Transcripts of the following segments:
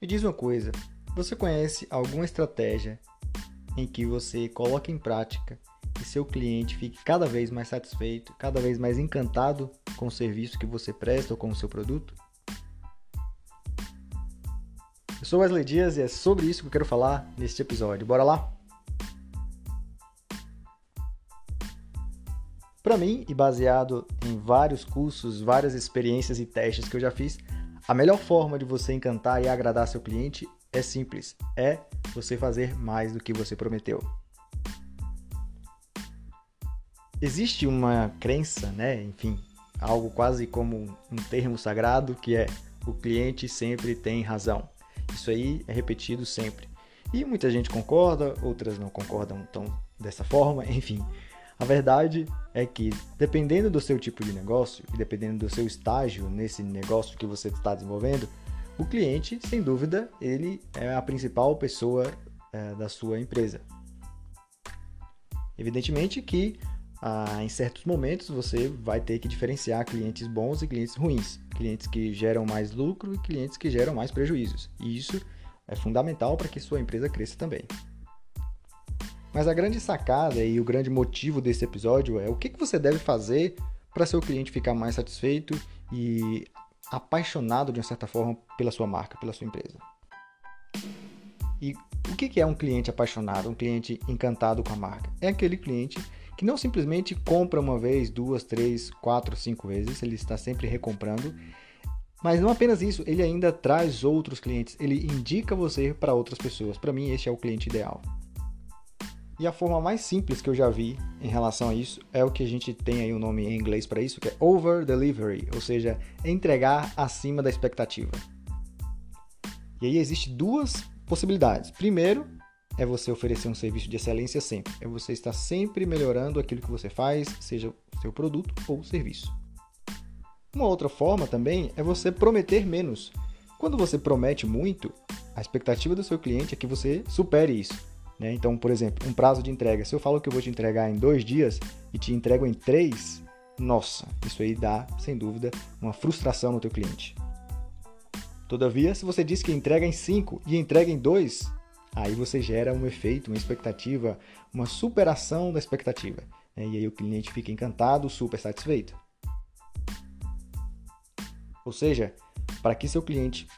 Me diz uma coisa: você conhece alguma estratégia em que você coloca em prática e seu cliente fique cada vez mais satisfeito, cada vez mais encantado com o serviço que você presta ou com o seu produto? Eu sou Wesley Dias e é sobre isso que eu quero falar neste episódio. Bora lá? Para mim, e baseado em vários cursos, várias experiências e testes que eu já fiz, a melhor forma de você encantar e agradar seu cliente é simples: é você fazer mais do que você prometeu. Existe uma crença, né? Enfim, algo quase como um termo sagrado que é o cliente sempre tem razão. Isso aí é repetido sempre. E muita gente concorda, outras não concordam tão dessa forma, enfim. A verdade é que, dependendo do seu tipo de negócio e dependendo do seu estágio nesse negócio que você está desenvolvendo, o cliente, sem dúvida, ele é a principal pessoa é, da sua empresa. Evidentemente que ah, em certos momentos você vai ter que diferenciar clientes bons e clientes ruins, clientes que geram mais lucro e clientes que geram mais prejuízos. E isso é fundamental para que sua empresa cresça também. Mas a grande sacada e o grande motivo desse episódio é o que você deve fazer para seu cliente ficar mais satisfeito e apaixonado de uma certa forma pela sua marca, pela sua empresa. E o que é um cliente apaixonado, um cliente encantado com a marca? É aquele cliente que não simplesmente compra uma vez, duas, três, quatro, cinco vezes, ele está sempre recomprando. Mas não apenas isso, ele ainda traz outros clientes, ele indica você para outras pessoas. Para mim, este é o cliente ideal. E a forma mais simples que eu já vi em relação a isso é o que a gente tem aí o um nome em inglês para isso, que é over delivery, ou seja, entregar acima da expectativa. E aí existe duas possibilidades. Primeiro, é você oferecer um serviço de excelência sempre. É você estar sempre melhorando aquilo que você faz, seja seu produto ou serviço. Uma outra forma também é você prometer menos. Quando você promete muito, a expectativa do seu cliente é que você supere isso. Né? Então, por exemplo, um prazo de entrega. Se eu falo que eu vou te entregar em dois dias e te entrego em três, nossa, isso aí dá, sem dúvida, uma frustração no teu cliente. Todavia, se você diz que entrega em cinco e entrega em dois, aí você gera um efeito, uma expectativa, uma superação da expectativa. Né? E aí o cliente fica encantado, super satisfeito. Ou seja, para que seu cliente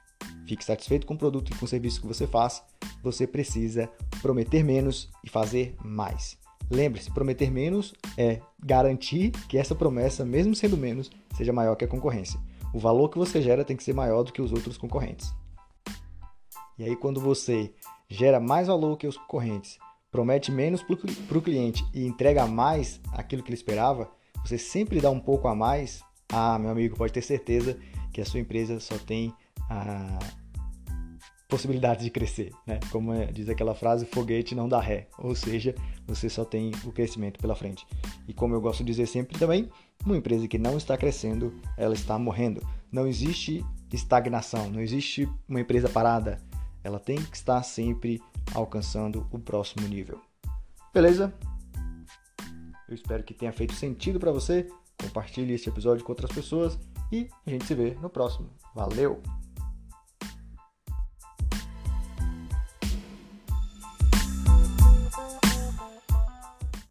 fique satisfeito com o produto e com o serviço que você faz, você precisa prometer menos e fazer mais. Lembre-se, prometer menos é garantir que essa promessa, mesmo sendo menos, seja maior que a concorrência. O valor que você gera tem que ser maior do que os outros concorrentes. E aí, quando você gera mais valor que os concorrentes, promete menos para o cliente e entrega mais aquilo que ele esperava, você sempre dá um pouco a mais. Ah, meu amigo, pode ter certeza que a sua empresa só tem a possibilidades de crescer, né? Como é, diz aquela frase, foguete não dá ré, ou seja, você só tem o crescimento pela frente. E como eu gosto de dizer sempre também, uma empresa que não está crescendo, ela está morrendo. Não existe estagnação, não existe uma empresa parada. Ela tem que estar sempre alcançando o próximo nível. Beleza? Eu espero que tenha feito sentido para você. Compartilhe esse episódio com outras pessoas e a gente se vê no próximo. Valeu!